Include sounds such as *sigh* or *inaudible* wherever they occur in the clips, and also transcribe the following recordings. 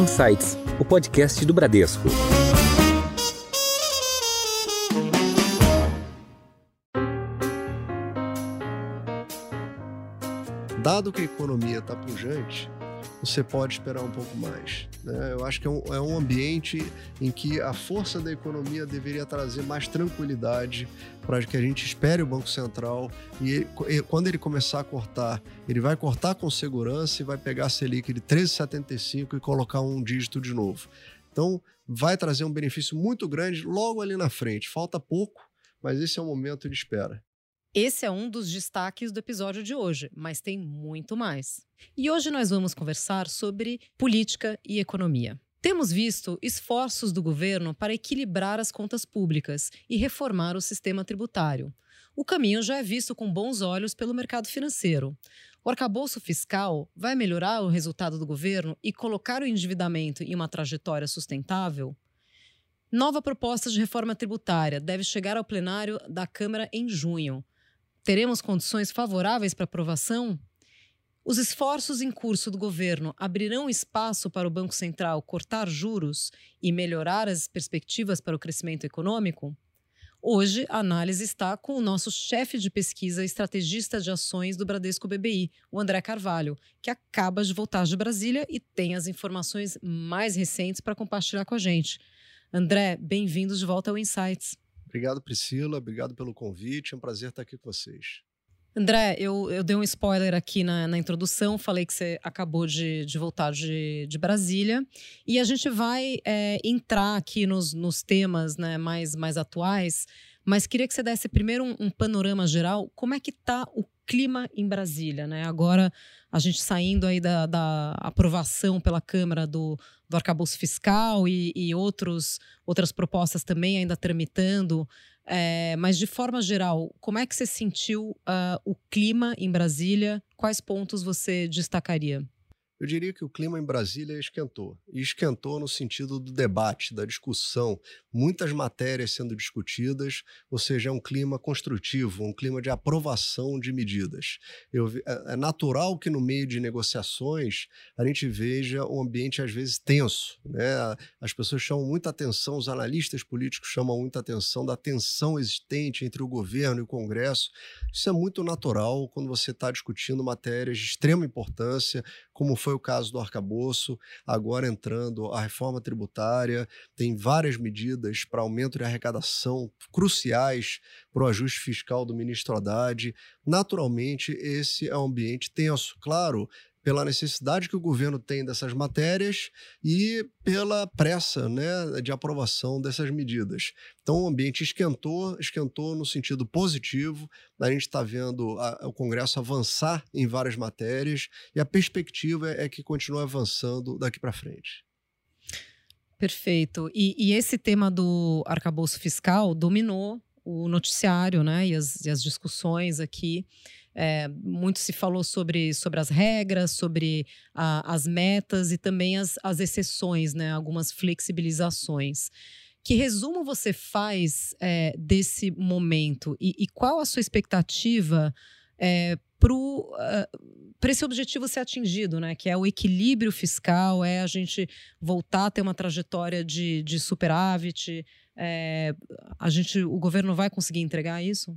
Insights, o podcast do Bradesco. Dado que a economia está pujante, você pode esperar um pouco mais. Né? Eu acho que é um, é um, ambiente em que a força da economia deveria trazer mais tranquilidade para que a gente espere o Banco Central e ele, quando ele começar a cortar, ele vai cortar com segurança e vai pegar a Selic de 13,75 e colocar um dígito de novo. Então, vai trazer um benefício muito grande logo ali na frente. Falta pouco, mas esse é o momento de espera. Esse é um dos destaques do episódio de hoje, mas tem muito mais. E hoje nós vamos conversar sobre política e economia. Temos visto esforços do governo para equilibrar as contas públicas e reformar o sistema tributário. O caminho já é visto com bons olhos pelo mercado financeiro. O arcabouço fiscal vai melhorar o resultado do governo e colocar o endividamento em uma trajetória sustentável? Nova proposta de reforma tributária deve chegar ao plenário da Câmara em junho teremos condições favoráveis para aprovação? Os esforços em curso do governo abrirão espaço para o Banco Central cortar juros e melhorar as perspectivas para o crescimento econômico? Hoje, a análise está com o nosso chefe de pesquisa estrategista de ações do Bradesco BBI, o André Carvalho, que acaba de voltar de Brasília e tem as informações mais recentes para compartilhar com a gente. André, bem-vindos de volta ao Insights. Obrigado, Priscila. Obrigado pelo convite. É um prazer estar aqui com vocês. André, eu, eu dei um spoiler aqui na, na introdução, falei que você acabou de, de voltar de, de Brasília. E a gente vai é, entrar aqui nos, nos temas né, mais, mais atuais, mas queria que você desse primeiro um, um panorama geral. Como é que está o clima em Brasília? Né? Agora, a gente saindo aí da, da aprovação pela Câmara do, do arcabouço fiscal e, e outros, outras propostas também ainda tramitando. É, mas, de forma geral, como é que você sentiu uh, o clima em Brasília? Quais pontos você destacaria? Eu diria que o clima em Brasília esquentou. E esquentou no sentido do debate, da discussão, muitas matérias sendo discutidas, ou seja, é um clima construtivo, um clima de aprovação de medidas. Eu, é, é natural que no meio de negociações a gente veja um ambiente às vezes tenso. Né? As pessoas chamam muita atenção, os analistas políticos chamam muita atenção da tensão existente entre o governo e o Congresso. Isso é muito natural quando você está discutindo matérias de extrema importância, como foi o caso do arcabouço, agora entrando a reforma tributária, tem várias medidas para aumento de arrecadação cruciais para o ajuste fiscal do ministro Haddad. Naturalmente, esse é um ambiente tenso. Claro, pela necessidade que o governo tem dessas matérias e pela pressa né, de aprovação dessas medidas. Então, o ambiente esquentou, esquentou no sentido positivo. A gente está vendo a, o Congresso avançar em várias matérias e a perspectiva é, é que continue avançando daqui para frente. Perfeito. E, e, esse tema do arcabouço fiscal dominou o noticiário né, e, as, e as discussões aqui. É, muito se falou sobre, sobre as regras, sobre a, as metas e também as, as exceções, né, algumas flexibilizações. Que resumo você faz é, desse momento e, e, qual a sua expectativa é, para uh, esse objetivo ser atingido, né? Que é o equilíbrio fiscal, é a gente voltar a ter uma trajetória de, de superávit. É, a gente, o governo vai conseguir entregar isso?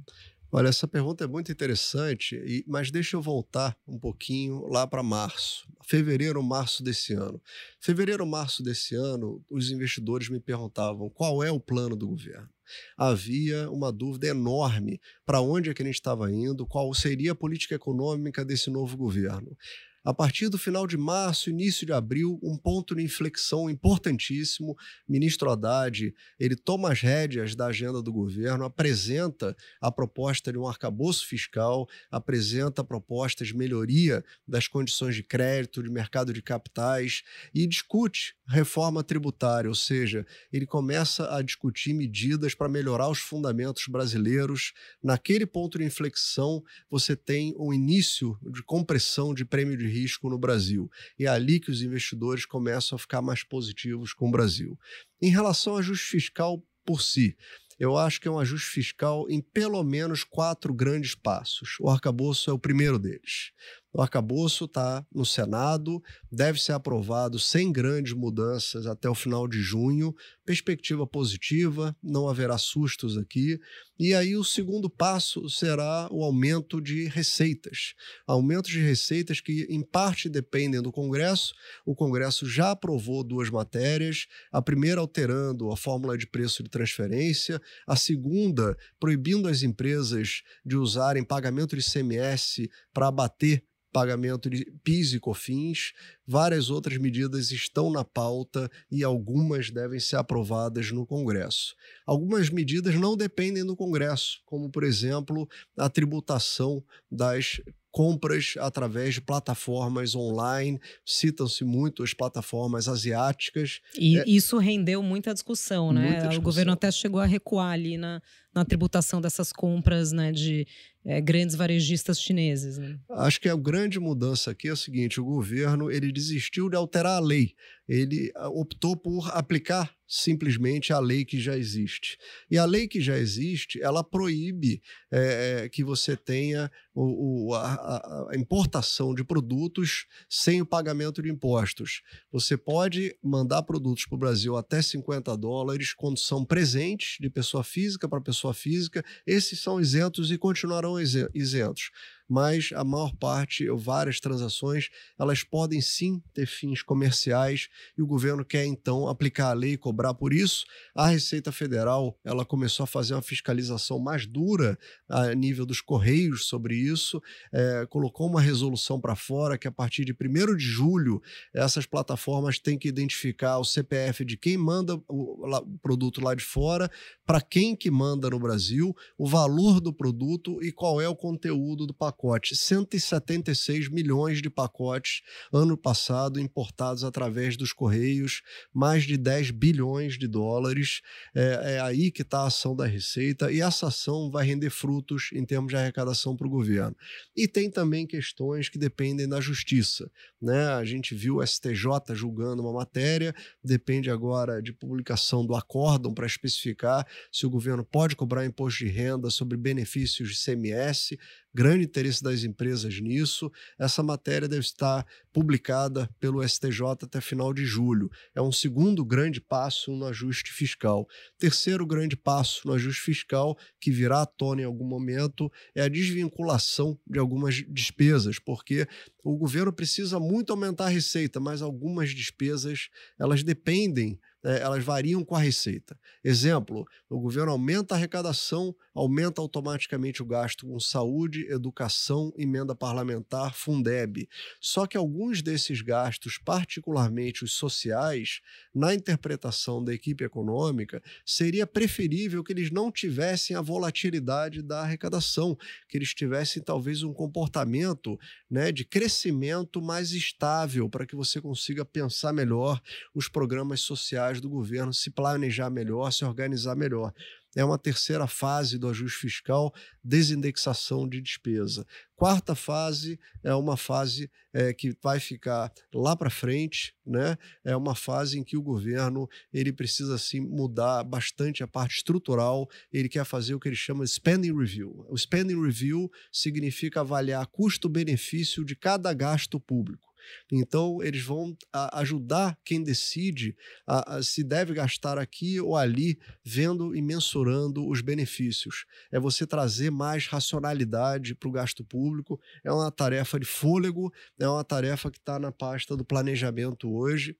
Olha, essa pergunta é muito interessante, e, mas deixa eu voltar um pouquinho lá para março, fevereiro, março desse ano. Fevereiro, março desse ano, os investidores me perguntavam qual é o plano do governo. Havia uma dúvida enorme para onde é que a gente estava indo, qual seria a política econômica desse novo governo a partir do final de março, início de abril, um ponto de inflexão importantíssimo. Ministro Haddad, ele toma as rédeas da agenda do governo, apresenta a proposta de um arcabouço fiscal, apresenta propostas de melhoria das condições de crédito, de mercado de capitais e discute reforma tributária, ou seja, ele começa a discutir medidas para melhorar os fundamentos brasileiros. Naquele ponto de inflexão, você tem um início de compressão de prêmio de risco no Brasil. É ali que os investidores começam a ficar mais positivos com o Brasil. Em relação ao ajuste fiscal por si, eu acho que é um ajuste fiscal em pelo menos quatro grandes passos. O arcabouço é o primeiro deles. O arcabouço está no Senado, deve ser aprovado sem grandes mudanças até o final de junho. Perspectiva positiva, não haverá sustos aqui. E aí o segundo passo será o aumento de receitas. Aumentos de receitas que, em parte, dependem do Congresso. O Congresso já aprovou duas matérias, a primeira alterando a fórmula de preço de transferência, a segunda proibindo as empresas de usarem pagamento de CMS para abater pagamento de PIS e COFINS, várias outras medidas estão na pauta e algumas devem ser aprovadas no Congresso. Algumas medidas não dependem do Congresso, como, por exemplo, a tributação das compras através de plataformas online, citam-se muito as plataformas asiáticas. E é, isso rendeu muita discussão, né? Discussão. O governo até chegou a recuar ali na, na tributação dessas compras né, de é, grandes varejistas chineses. Né? Acho que a grande mudança aqui é o seguinte: o governo ele desistiu de alterar a lei, ele ah, optou por aplicar simplesmente a lei que já existe. E a lei que já existe, ela proíbe é, que você tenha o, o, a, a, importação de produtos sem o pagamento de impostos. Você pode mandar produtos para o Brasil até 50 dólares quando são presentes de pessoa física para pessoa física. Esses são isentos e continuarão isentos mas a maior parte, ou várias transações, elas podem sim ter fins comerciais e o governo quer então aplicar a lei e cobrar por isso. A Receita Federal ela começou a fazer uma fiscalização mais dura a nível dos Correios sobre isso, é, colocou uma resolução para fora que a partir de 1 de julho essas plataformas têm que identificar o CPF de quem manda o, o produto lá de fora, para quem que manda no Brasil, o valor do produto e qual é o conteúdo do pacote pacotes, 176 milhões de pacotes ano passado importados através dos Correios, mais de 10 bilhões de dólares. É, é aí que está a ação da Receita e essa ação vai render frutos em termos de arrecadação para o governo. E tem também questões que dependem da justiça. Né? A gente viu o STJ julgando uma matéria, depende agora de publicação do acórdão para especificar se o governo pode cobrar imposto de renda sobre benefícios de CMS, grande interesse das empresas nisso. Essa matéria deve estar publicada pelo STJ até final de julho. É um segundo grande passo no ajuste fiscal. Terceiro grande passo no ajuste fiscal, que virá à tona em algum momento, é a desvinculação de algumas despesas, porque o governo precisa muito aumentar a receita, mas algumas despesas elas dependem é, elas variam com a receita. Exemplo: o governo aumenta a arrecadação, aumenta automaticamente o gasto com saúde, educação, emenda parlamentar, Fundeb. Só que alguns desses gastos, particularmente os sociais, na interpretação da equipe econômica, seria preferível que eles não tivessem a volatilidade da arrecadação, que eles tivessem talvez um comportamento né, de crescimento mais estável para que você consiga pensar melhor os programas sociais do governo se planejar melhor, se organizar melhor. É uma terceira fase do ajuste fiscal, desindexação de despesa. Quarta fase é uma fase é, que vai ficar lá para frente, né? É uma fase em que o governo ele precisa assim mudar bastante a parte estrutural. Ele quer fazer o que ele chama de spending review. O spending review significa avaliar custo-benefício de cada gasto público. Então, eles vão ajudar quem decide a, a, se deve gastar aqui ou ali, vendo e mensurando os benefícios. É você trazer mais racionalidade para o gasto público. É uma tarefa de fôlego, é uma tarefa que está na pasta do planejamento hoje.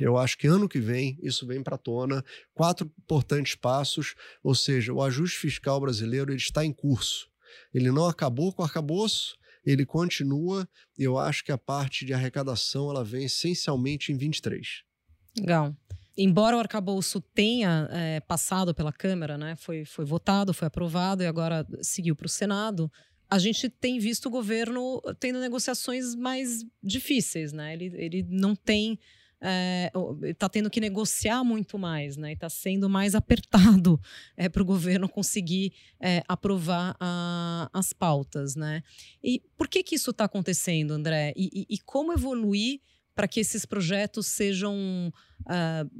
Eu acho que ano que vem isso vem para tona. Quatro importantes passos, ou seja, o ajuste fiscal brasileiro ele está em curso. Ele não acabou com o arcabouço, ele continua eu acho que a parte de arrecadação ela vem essencialmente em 23. Legal. Embora o arcabouço tenha é, passado pela Câmara, né, foi, foi votado, foi aprovado e agora seguiu para o Senado, a gente tem visto o governo tendo negociações mais difíceis. Né? Ele, ele não tem está é, tendo que negociar muito mais, né? Está sendo mais apertado *laughs* é, para o governo conseguir é, aprovar a, as pautas, né? E por que que isso está acontecendo, André? E, e, e como evoluir para que esses projetos sejam uh,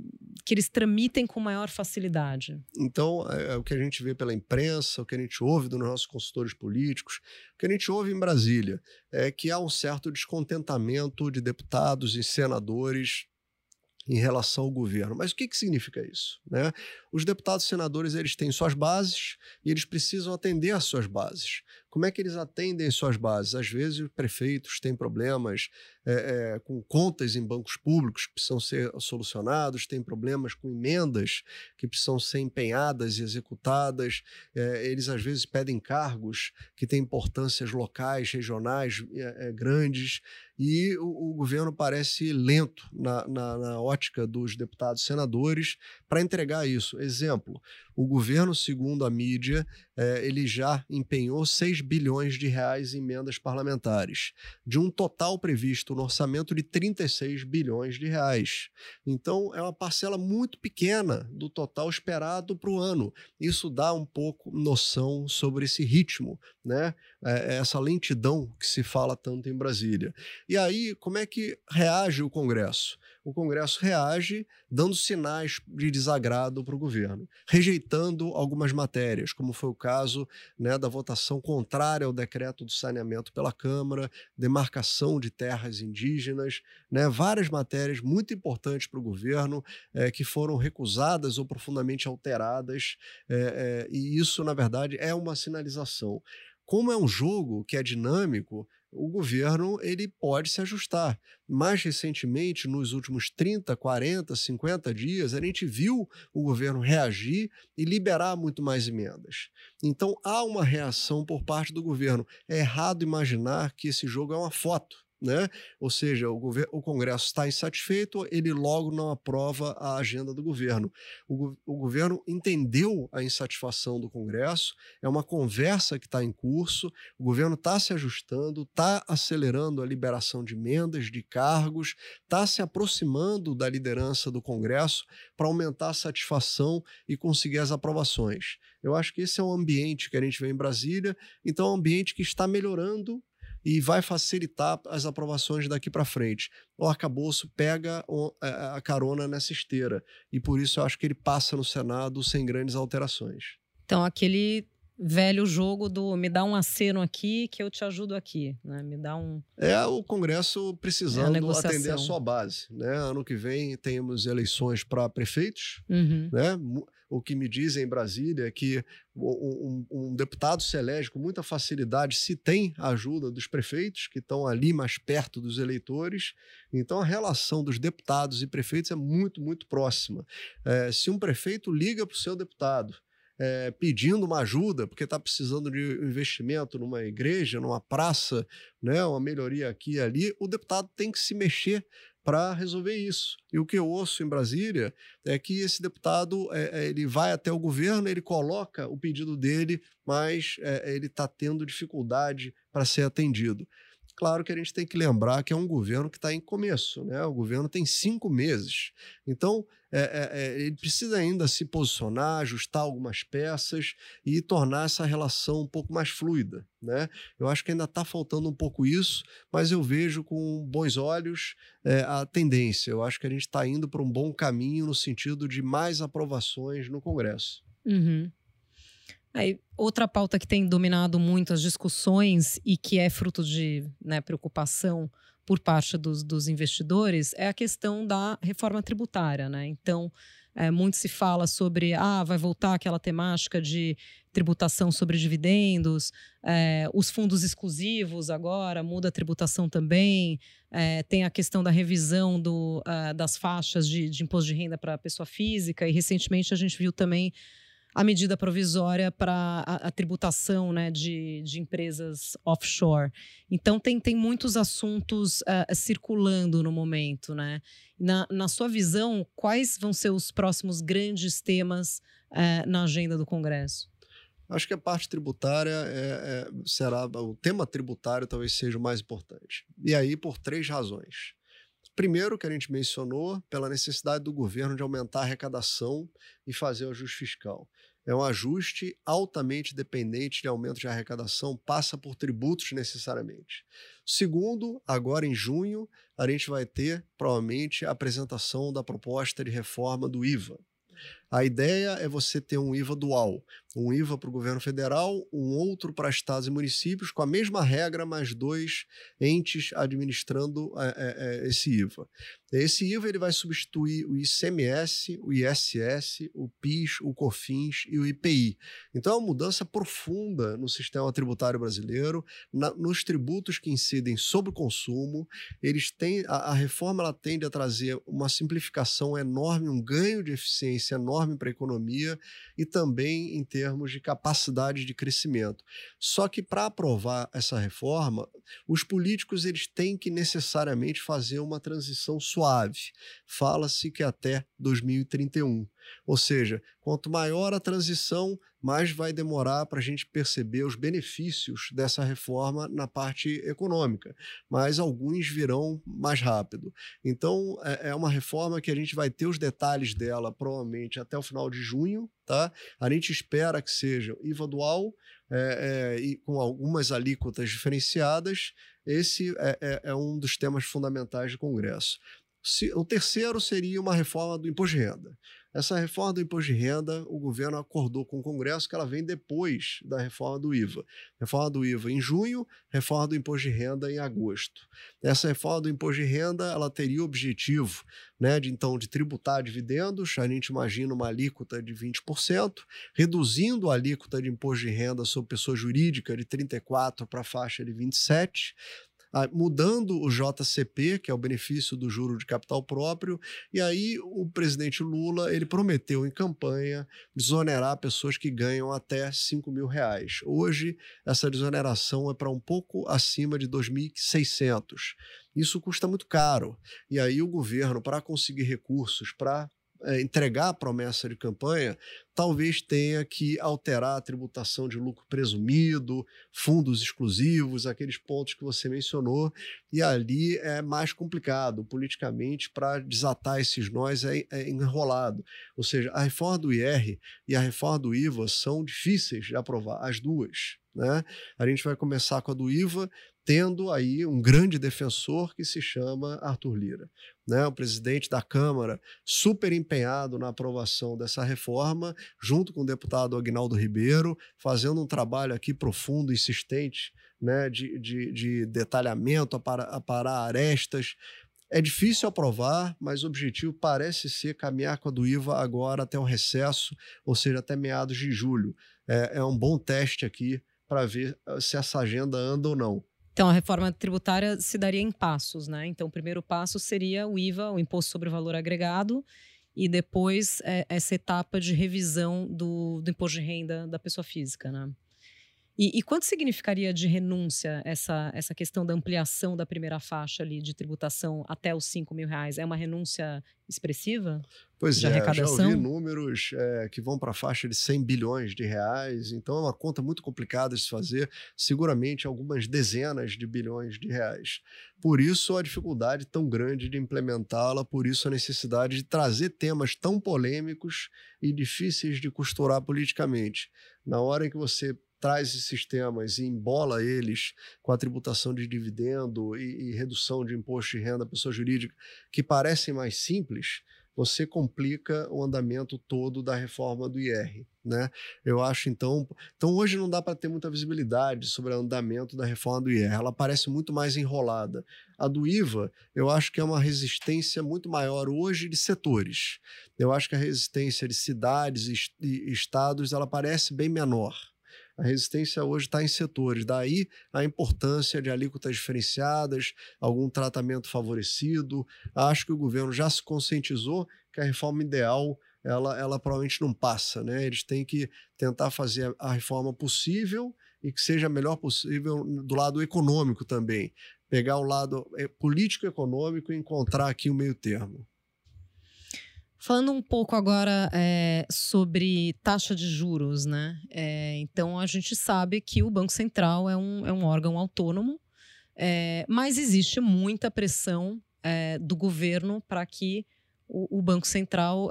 que eles tramitem com maior facilidade? Então, é, é, o que a gente vê pela imprensa, o que a gente ouve dos nossos consultores políticos, o que a gente ouve em Brasília, é que há um certo descontentamento de deputados e senadores em relação ao governo. Mas o que, que significa isso? Né? Os deputados e senadores eles têm suas bases e eles precisam atender às suas bases. Como é que eles atendem suas bases? Às vezes, os prefeitos têm problemas é, é, com contas em bancos públicos que precisam ser solucionados, têm problemas com emendas que precisam ser empenhadas e executadas. É, eles, às vezes, pedem cargos que têm importâncias locais, regionais grandes. E o, o, governo parece lento na, na, na ótica dos deputados e senadores para entregar isso. Exemplo: o governo, segundo a mídia, é, ele já empenhou 6 bilhões de reais em emendas parlamentares, de um total previsto no orçamento de 36 bilhões de reais. Então, é uma parcela muito pequena do total esperado para o ano. Isso dá um pouco noção sobre esse ritmo, né? É, é essa lentidão que se fala tanto em Brasília. E aí, como é que reage o Congresso? O Congresso reage dando sinais de desagrado para o governo, rejeitando algumas matérias, como foi o caso né, da votação contrária ao decreto do saneamento pela Câmara, demarcação de terras indígenas, né, várias matérias muito importantes para o governo é, que foram recusadas ou profundamente alteradas, é, é, e isso, na verdade, é uma sinalização. Como é um jogo que é dinâmico, o governo ele pode se ajustar. Mais recentemente, nos últimos 30, 40, 50 dias, a gente viu o governo reagir e liberar muito mais emendas. Então há uma reação por parte do governo. É errado imaginar que esse jogo é uma foto né? Ou seja, o, o Congresso está insatisfeito, ele logo não aprova a agenda do governo. O, o governo entendeu a insatisfação do Congresso, é uma conversa que está em curso, o governo está se ajustando, está acelerando a liberação de emendas, de cargos, está se aproximando da liderança do Congresso para aumentar a satisfação e conseguir as aprovações. Eu acho que esse é um ambiente que a gente vê em Brasília, então é um ambiente que está melhorando e vai facilitar as aprovações daqui para frente. O arcabouço pega a carona nessa esteira e por isso eu acho que ele passa no Senado sem grandes alterações. Então, aquele velho jogo do me dá um aceno aqui que eu te ajudo aqui, né? Me dá um É o Congresso precisando é a atender a sua base, né? Ano que vem temos eleições para prefeitos, uhum. né? O que me dizem em Brasília é que um, um, deputado se elege com muita facilidade se tem a ajuda dos prefeitos, que estão ali mais perto dos eleitores. Então, a relação dos deputados e prefeitos é muito, muito próxima. É, se um prefeito liga para o seu deputado, é, pedindo uma ajuda, porque está precisando de investimento numa igreja, numa praça, né, uma melhoria aqui e ali, o deputado tem que se mexer para resolver isso. E o que eu ouço em Brasília é que esse deputado é, é, ele vai até o governo, ele coloca o pedido dele, mas é, ele está tendo dificuldade para ser atendido. Claro que a gente tem que lembrar que é um governo que está em começo, né? O governo tem cinco meses. Então, é, é, é, ele precisa ainda se posicionar, ajustar algumas peças e tornar essa relação um pouco mais fluida, né? Eu acho que ainda está faltando um pouco isso, mas eu vejo com bons olhos é, a tendência. Eu acho que a gente está indo para um bom caminho no sentido de mais aprovações no Congresso. Uhum. Aí, outra pauta que tem dominado muito as discussões e que é fruto de né, preocupação por parte dos, dos, investidores é a questão da reforma tributária. Né? Então, é, muito se fala sobre ah, vai voltar aquela temática de tributação sobre dividendos, é, os fundos exclusivos agora, muda a tributação também, é, tem a questão da revisão do, uh, das faixas de, de imposto de renda para a pessoa física, e recentemente a gente viu também a medida provisória para a, a, tributação né, de, de empresas offshore. Então, tem, tem muitos assuntos uh, circulando no momento. Né? Na, na sua visão, quais vão ser os próximos grandes temas uh, na agenda do Congresso? Acho que a parte tributária é, é, será o tema tributário talvez seja o mais importante. E aí por três razões. Primeiro, que a gente mencionou, pela necessidade do governo de aumentar a arrecadação e fazer o ajuste fiscal. É um ajuste altamente dependente de aumento de arrecadação, passa por tributos necessariamente. Segundo, agora em junho, a gente vai ter provavelmente a apresentação da proposta de reforma do IVA. A ideia é você ter um IVA dual, um IVA para o governo federal, um outro para estados e municípios, com a mesma regra, mas dois entes administrando é, é, esse IVA. Esse IVA ele vai substituir o ICMS, o ISS, o PIS, o COFINS e o IPI. Então é uma mudança profunda no sistema tributário brasileiro, na, nos tributos que incidem sobre o consumo. Eles têm a, a reforma ela tende a trazer uma simplificação enorme, um ganho de eficiência enorme para a economia e também em termos de capacidade de crescimento. Só que para aprovar essa reforma, os políticos eles têm que necessariamente fazer uma transição suave. Fala-se que até 2031. Ou seja, quanto maior a transição, mais vai demorar para a gente perceber os benefícios dessa reforma na parte econômica, mas alguns virão mais rápido. Então, é, é uma reforma que a gente vai ter os detalhes dela provavelmente até o final de junho, tá? A gente espera que seja IVA dual é, é, e com algumas alíquotas diferenciadas. Esse é, é, é um dos temas fundamentais do Congresso. Se, o terceiro seria uma reforma do imposto de renda. Essa reforma do imposto de renda, o governo acordou com o Congresso que ela vem depois da reforma do IVA. Reforma do IVA em junho, reforma do imposto de renda em agosto. Essa reforma do imposto de renda, ela teria o objetivo, né, de então de tributar dividendos, a gente imagina uma alíquota de 20%, reduzindo a alíquota de imposto de renda sobre pessoa jurídica de 34 para a faixa de 27, mudando o JCP, que é o benefício do juro de capital próprio, e aí o presidente Lula ele prometeu em campanha desonerar pessoas que ganham até 5 mil reais. Hoje, essa desoneração é para um pouco acima de 2.600. Isso custa muito caro. E aí o governo, para conseguir recursos para entregar a promessa de campanha, talvez tenha que alterar a tributação de lucro presumido, fundos exclusivos, aqueles pontos que você mencionou, e ali é mais complicado politicamente para desatar esses nós é, é, enrolado. Ou seja, a reforma do IR e a reforma do IVA são difíceis de aprovar, as duas. Né? A gente vai começar com a do IVA, tendo aí um grande defensor que se chama Arthur Lira. Né? O presidente da Câmara, super empenhado na aprovação dessa reforma, junto com o deputado Agnaldo Ribeiro, fazendo um trabalho aqui profundo, insistente, né? de, de, de detalhamento, a parar arestas. É difícil aprovar, mas o objetivo parece ser caminhar com a do IVA agora até o recesso, ou seja, até meados de julho. É, é um bom teste aqui para ver ah, se essa agenda anda ou não. Então, a reforma tributária se daria em passos, né? Então, o primeiro passo seria o IVA, o Imposto sobre o Valor Agregado, e depois é, essa etapa de revisão do, do imposto de renda da pessoa física, né? E, e, quanto significaria de renúncia essa, essa questão da ampliação da primeira faixa ali de tributação até os 5 mil reais? É uma renúncia expressiva? Pois de é, arrecadação? já ouvi números é, que vão para a faixa de 100 bilhões de reais, então é uma conta muito complicada de se fazer, seguramente algumas dezenas de bilhões de reais. Por isso a dificuldade tão grande de implementá-la, por isso a necessidade de trazer temas tão polêmicos e difíceis de costurar politicamente. Na hora em que você traz esses sistemas e embola eles com a tributação de dividendo e, e redução de imposto de renda à pessoa jurídica, que parecem mais simples, você complica o andamento todo da reforma do IR. Né? Eu acho então. Então hoje não dá para ter muita visibilidade sobre o andamento da reforma do IR. Ela parece muito mais enrolada. A do IVA, eu acho que é uma resistência muito maior hoje de setores. Eu acho que a resistência de cidades e estados ela parece bem menor. A resistência hoje está em setores, daí a importância de alíquotas diferenciadas, algum tratamento favorecido. Acho que o governo já se conscientizou que a reforma ideal ela, ela provavelmente não passa, né? Eles têm que tentar fazer a reforma possível e que seja a melhor possível do lado econômico também. Pegar o lado eh, político-econômico e encontrar aqui o meio termo. Falando um pouco agora é, sobre taxa de juros, né? É, então a gente sabe que o Banco Central é um, é um órgão autônomo, é, mas existe muita pressão do governo para que o, o, Banco Central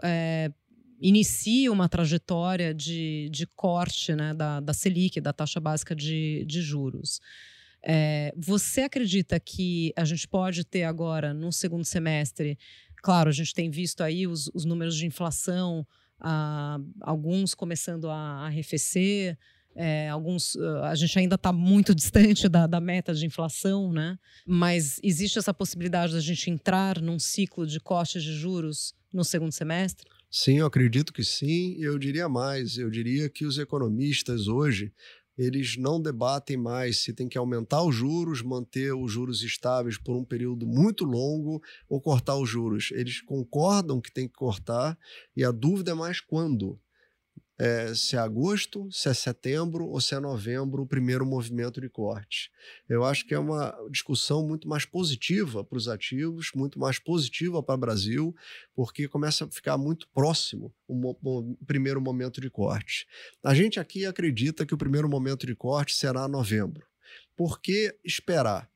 inicie uma trajetória de, de corte né, da, da Selic, da taxa básica de, de juros. É, você acredita que a gente pode ter agora, no segundo semestre, claro, a gente tem visto aí os, os números de inflação, ah, alguns começando a arrefecer, é, alguns, ah, a gente ainda está muito *laughs* distante da, da, meta de inflação, né? Mas existe essa possibilidade da gente entrar num ciclo de cortes de juros no segundo semestre? Sim, eu acredito que sim. Eu diria mais. Eu diria que os economistas hoje eles não debatem mais se tem que aumentar os juros, manter os juros estáveis por um período muito longo ou cortar os juros. Eles concordam que tem que cortar e a dúvida é mais quando é, se é agosto, se é setembro ou se é novembro o primeiro movimento de corte. Eu acho que é uma discussão muito mais positiva para os ativos, muito mais positiva para o Brasil, porque começa a ficar muito próximo o, o, primeiro momento de corte. A gente aqui acredita que o primeiro momento de corte será novembro. Por que esperar?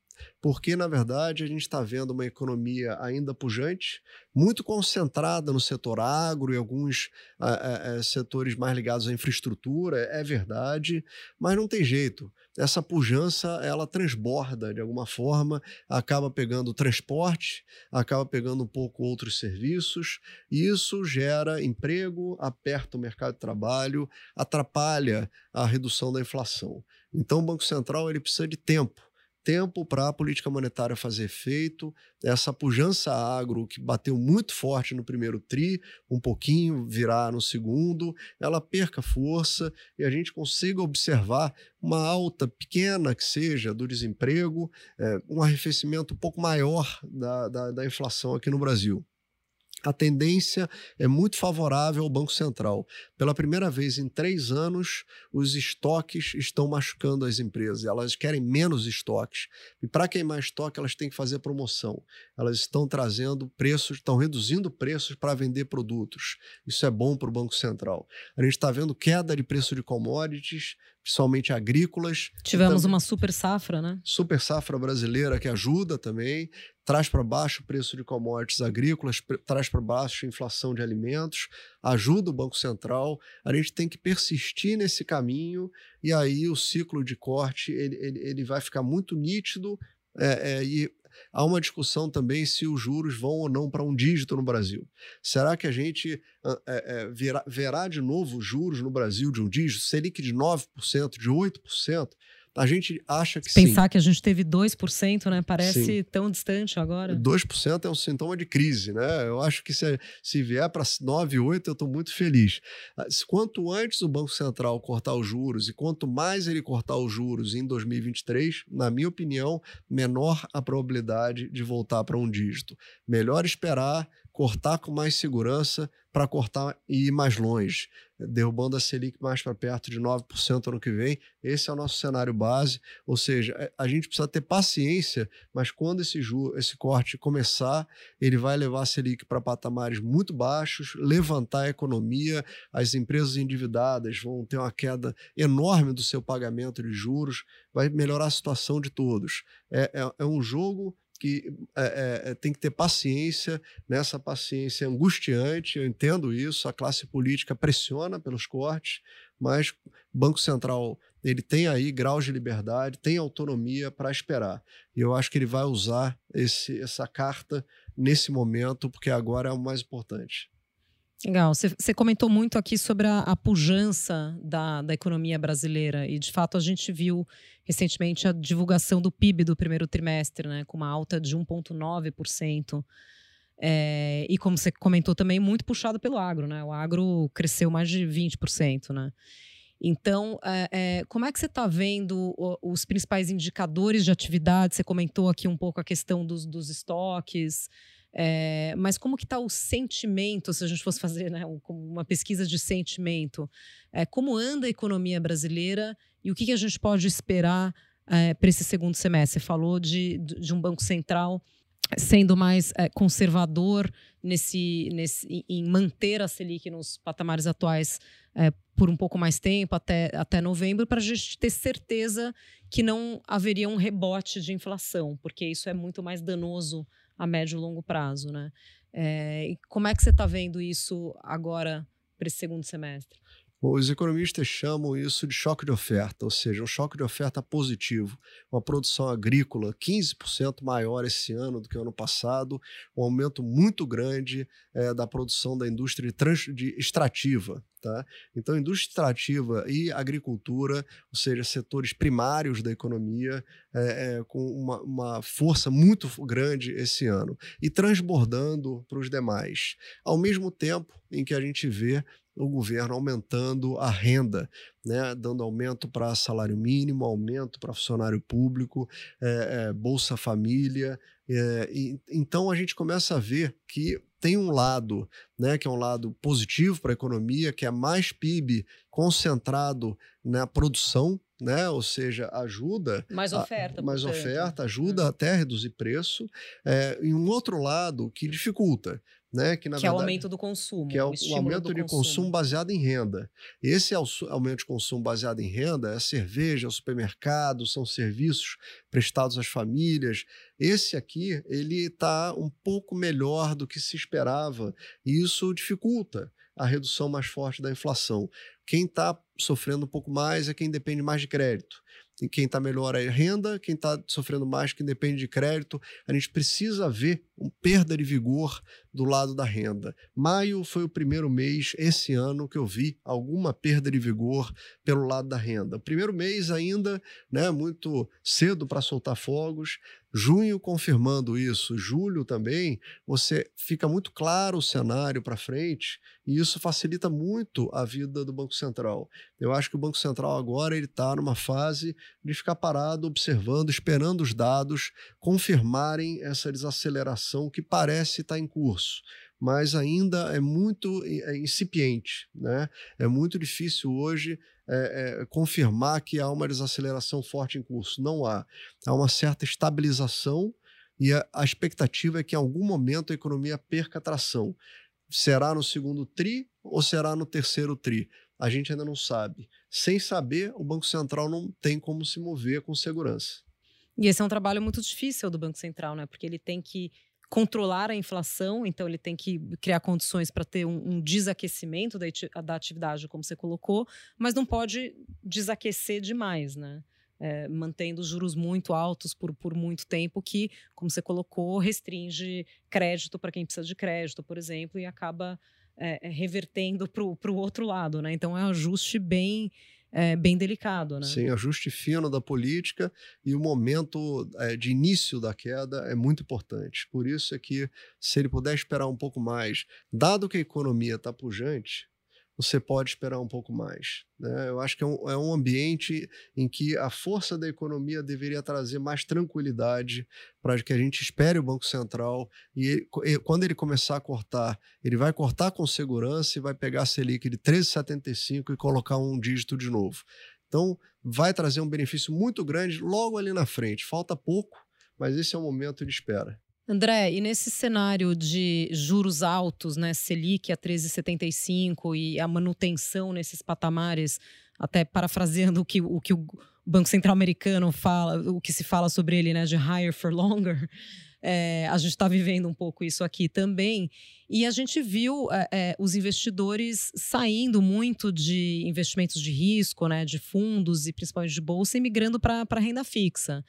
Porque, na verdade, a gente está vendo uma economia ainda pujante, muito concentrada no setor agro e alguns é, é, setores mais ligados à infraestrutura, é verdade, mas não tem jeito. Essa pujança, ela transborda de alguma forma, acaba pegando transporte, acaba pegando um pouco outros serviços, e isso gera emprego, aperta o mercado de trabalho, atrapalha a redução da inflação. Então, o Banco Central ele precisa de tempo tempo para a política monetária fazer efeito, essa pujança agro que bateu muito forte no primeiro tri, um pouquinho virar no segundo, ela perca força e a gente consiga observar uma alta pequena que seja do desemprego, é, um arrefecimento um pouco maior da, da, da inflação aqui no Brasil a tendência é muito favorável ao Banco Central. Pela primeira vez em três anos, os estoques estão machucando as empresas. Elas querem menos estoques. E para queimar estoque, elas têm que fazer promoção. Elas estão trazendo preços, estão reduzindo preços para vender produtos. Isso é bom para o Banco Central. A gente está vendo queda de preço de commodities, principalmente agrícolas. Tivemos uma super safra, né? Super safra brasileira que ajuda também, traz para baixo o preço de commodities agrícolas, traz para baixo a inflação de alimentos, ajuda o Banco Central. A gente tem que persistir nesse caminho e aí o ciclo de corte ele, ele, ele vai ficar muito nítido é, é, e há uma discussão também se os juros vão ou não para um dígito no Brasil. Será que a gente é, é, verá, verá de novo juros no Brasil de um dígito, Selic de 9%, de 8%? A gente acha que Pensar sim. que a gente teve 2%, né? Parece sim. tão distante agora. 2% é um sintoma de crise, né? Eu acho que se, se vier para 9, 8, eu estou muito feliz. Ah, quanto antes o Banco Central cortar os juros e quanto mais ele cortar os juros em 2023, na minha opinião, menor a probabilidade de voltar para um dígito. Melhor esperar, cortar com mais segurança para cortar e ir mais longe, derrubando a Selic mais para perto de 9% ano que vem. Esse é o nosso cenário base, ou seja, é, a gente precisa ter paciência, mas quando esse, esse corte começar, ele vai levar a Selic para patamares muito baixos, levantar a economia, as empresas endividadas vão ter uma queda enorme do seu pagamento de juros, vai melhorar a situação de todos. é, é, é um jogo que é, é, tem que ter paciência, nessa paciência é angustiante, eu entendo isso, a classe política pressiona pelos cortes, mas Banco Central ele tem aí graus de liberdade, tem autonomia para esperar. E eu acho que ele vai usar esse, essa carta nesse momento, porque agora é o mais importante. Legal. Você comentou muito aqui sobre a, a pujança da, da economia brasileira e, de fato, a gente viu recentemente a divulgação do PIB do primeiro trimestre, né, com uma alta de 1,9%. É, e como você comentou também, muito puxado pelo agro, né? O agro cresceu mais de 20%, né? Então, é, é, como é que você está vendo os principais indicadores de atividade? Você comentou aqui um pouco a questão dos, dos estoques, é, mas como que está o sentimento, se a gente fosse fazer né, uma pesquisa de sentimento? É, como anda a economia brasileira e o que, que a gente pode esperar é, para esse segundo semestre? Você falou de, de um Banco Central sendo mais conservador nesse, nesse, em manter a Selic nos patamares atuais é, por um pouco mais tempo, até, até novembro, para a gente ter certeza que não haveria um rebote de inflação, porque isso é muito mais danoso a médio e longo prazo, né? É, como é que você está vendo isso agora esse segundo semestre? Os economistas chamam isso de choque de oferta, ou seja, um choque de oferta positivo. Uma produção agrícola 15% maior esse ano do que o ano passado, um aumento muito grande é, da produção da indústria de, de extrativa. Tá? Então, indústria extrativa e agricultura, ou seja, setores primários da economia, é, é, com uma, uma, força muito grande esse ano e transbordando para os demais. Ao mesmo tempo em que a gente vê o governo aumentando a renda, né, dando aumento para salário mínimo, aumento para funcionário público, é, é, Bolsa Família. É, e, então a gente começa a ver que tem um lado, né, que é um lado positivo para a economia, que é mais PIB concentrado na produção, né? Ou seja, ajuda. Mais oferta. A, mais portanto. oferta, ajuda hum. até a reduzir preço. É, e um outro lado que dificulta, né? Que, na que verdade, é o aumento do consumo. Que é o, o aumento de consumo. consumo. baseado em renda. Esse aumento de consumo baseado em renda é cerveja, é o supermercado, são serviços prestados às famílias. Esse aqui, ele está um pouco melhor do que se esperava e isso dificulta a redução mais forte da inflação. Quem está sofrendo um pouco mais é quem depende mais de crédito quem está melhor é renda, quem está sofrendo mais, quem depende de crédito. A gente precisa ver uma perda de vigor do lado da renda. Maio foi o primeiro mês esse ano que eu vi alguma perda de vigor pelo lado da renda. Primeiro mês ainda, né, muito cedo para soltar fogos, Junho confirmando isso, julho também, você fica muito claro o cenário para frente e isso facilita muito a vida do Banco Central. Eu acho que o Banco Central agora ele está numa fase de ficar parado, observando, esperando os dados confirmarem essa desaceleração que parece estar tá em curso mas ainda é muito é incipiente. Né? É muito difícil hoje é, é, confirmar que há uma desaceleração forte em curso. Não há. Há uma certa estabilização e a, a expectativa é que em algum momento a economia perca tração. Será no segundo TRI ou será no terceiro TRI? A gente ainda não sabe. Sem saber, o Banco Central não tem como se mover com segurança. E esse é um trabalho muito difícil do Banco Central, né? Porque ele tem que controlar a inflação, então ele tem que criar condições para ter um, um, desaquecimento da, da atividade, como você colocou, mas não pode desaquecer demais, né? É, mantendo juros muito altos por, por muito tempo, que, como você colocou, restringe crédito para quem precisa de crédito, por exemplo, e acaba é, revertendo para o outro lado, né? Então é um ajuste bem é, bem delicado, né? Sim, ajuste fino da política e o momento é, de início da queda é muito importante. Por isso é que, se ele puder esperar um pouco mais, dado que a economia está pujante, você pode esperar um pouco mais. Né? Eu acho que é um, é um, ambiente em que a força da economia deveria trazer mais tranquilidade para que a gente espere o Banco Central e, ele, e, quando ele começar a cortar, ele vai cortar com segurança e vai pegar a Selic de 13,75 e colocar um dígito de novo. Então, vai trazer um benefício muito grande logo ali na frente. Falta pouco, mas esse é o momento de espera. André, e nesse cenário de juros altos, né, Selic a 13,75 e a manutenção nesses patamares, até parafraseando o que o, que o Banco Central americano fala, o que se fala sobre ele, né, de higher for longer, é, a gente está vivendo um pouco isso aqui também. E a gente viu é, é, os investidores saindo muito de investimentos de risco, né, de fundos e principalmente de bolsa, e migrando para renda fixa.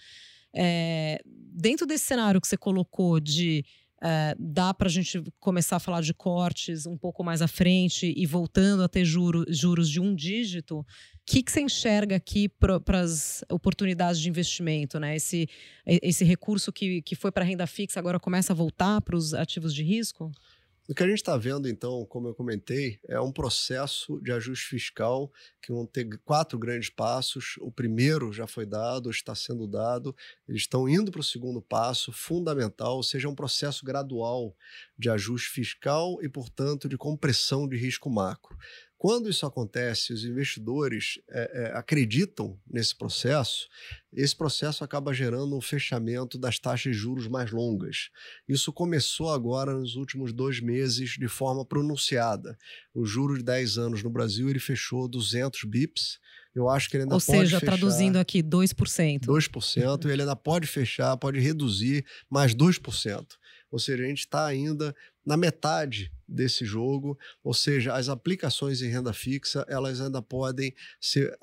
É, dentro desse cenário que você colocou de é, dá para a gente começar a falar de cortes um pouco mais à frente e voltando a ter juro, juros de um dígito, o que, que você enxerga aqui para as oportunidades de investimento? Né? Esse, esse recurso que, que foi para renda fixa agora começa a voltar para os ativos de risco? O que a gente está vendo, então, como eu comentei, é um processo de ajuste fiscal que vão ter quatro grandes passos. O primeiro já foi dado, está sendo dado, eles estão indo para o segundo passo, fundamental, ou seja, é um processo gradual de ajuste fiscal e, portanto, de compressão de risco macro. Quando isso acontece, os investidores é, é, acreditam nesse processo, esse processo acaba gerando um fechamento das taxas de juros mais longas. Isso começou agora nos últimos dois meses de forma pronunciada. O juro de 10 anos no Brasil ele fechou 200 bips. Eu acho que ele ainda Ou pode seja, fechar, traduzindo aqui, 2%. 2%, e ele ainda pode fechar, pode reduzir mais 2%. Ou seja, a gente está ainda na metade desse jogo, ou seja, as aplicações em renda fixa, elas ainda podem ser,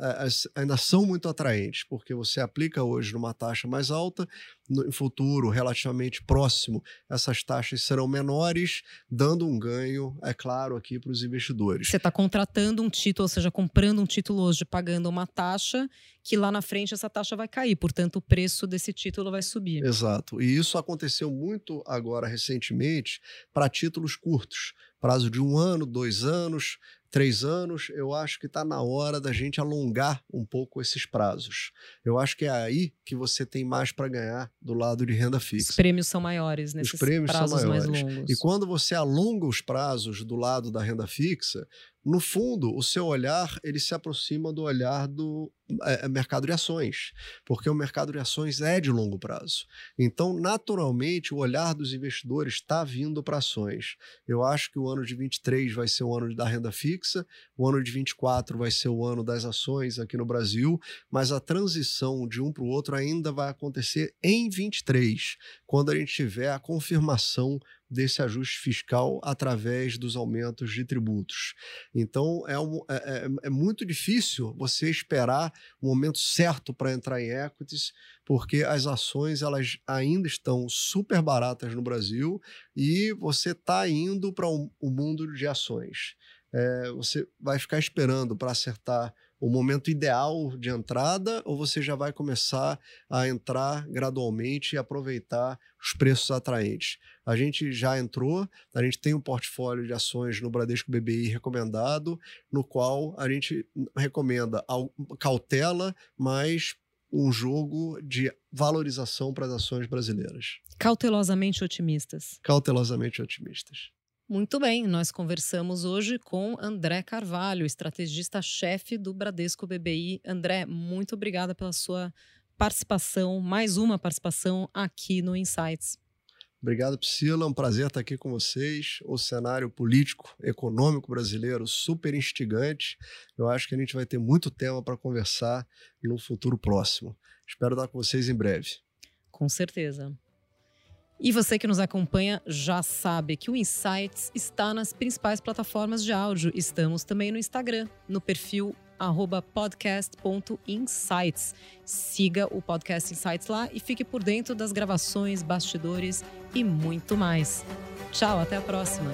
ainda são muito atraentes, porque você aplica hoje numa taxa mais alta, no futuro relativamente próximo, essas taxas serão menores, dando um ganho, é claro, aqui para os investidores. Você está contratando um título, ou seja, comprando um título hoje, pagando uma taxa, que lá na frente essa taxa vai cair, portanto, o preço desse título vai subir. Exato. E isso aconteceu muito agora recentemente para títulos curtos prazo de um ano, dois anos, três anos, eu acho que está na hora da gente alongar um pouco esses prazos. Eu acho que é aí que você tem mais para ganhar do lado de renda fixa. Os prêmios são maiores nesses os prêmios prazos são maiores. mais longos. E quando você alonga os prazos do lado da renda fixa, no fundo, o seu olhar ele se aproxima do olhar do é, é, mercado de ações, porque o mercado de ações é de longo prazo. Então, naturalmente, o olhar dos investidores está vindo para ações. Eu acho que o ano de 23 vai ser o ano da renda fixa, o ano de 24 vai ser o ano das ações aqui no Brasil, mas a transição de um para o outro ainda vai acontecer em 23, quando a gente tiver a confirmação desse ajuste fiscal através dos aumentos de tributos. Então, é, um, é, é, é muito difícil você esperar o momento certo para entrar em equities, porque as ações elas ainda estão super baratas no Brasil e você está indo para o um, um mundo de ações. É, você vai ficar esperando para acertar o momento ideal de entrada ou você já vai começar a entrar gradualmente e aproveitar os preços atraentes? A gente já entrou, a gente tem um portfólio de ações no Bradesco BBI recomendado, no qual a gente recomenda cautela, mas um jogo de valorização para as ações brasileiras. Cautelosamente otimistas. Cautelosamente otimistas. Muito bem, nós conversamos hoje com André Carvalho, estrategista-chefe do Bradesco BBI. André, muito obrigada pela sua participação, mais uma participação aqui no Insights. Obrigado, Priscila. É um prazer estar aqui com vocês. O cenário político, econômico brasileiro super instigante. Eu acho que a gente vai ter muito tema para conversar no futuro próximo. Espero estar com vocês em breve. Com certeza. E você que nos acompanha já sabe que o Insights está nas principais plataformas de áudio. Estamos também no Instagram, no perfil podcast.insights. Siga o Podcast Insights lá e fique por dentro das gravações, bastidores e muito mais. Tchau, até a próxima.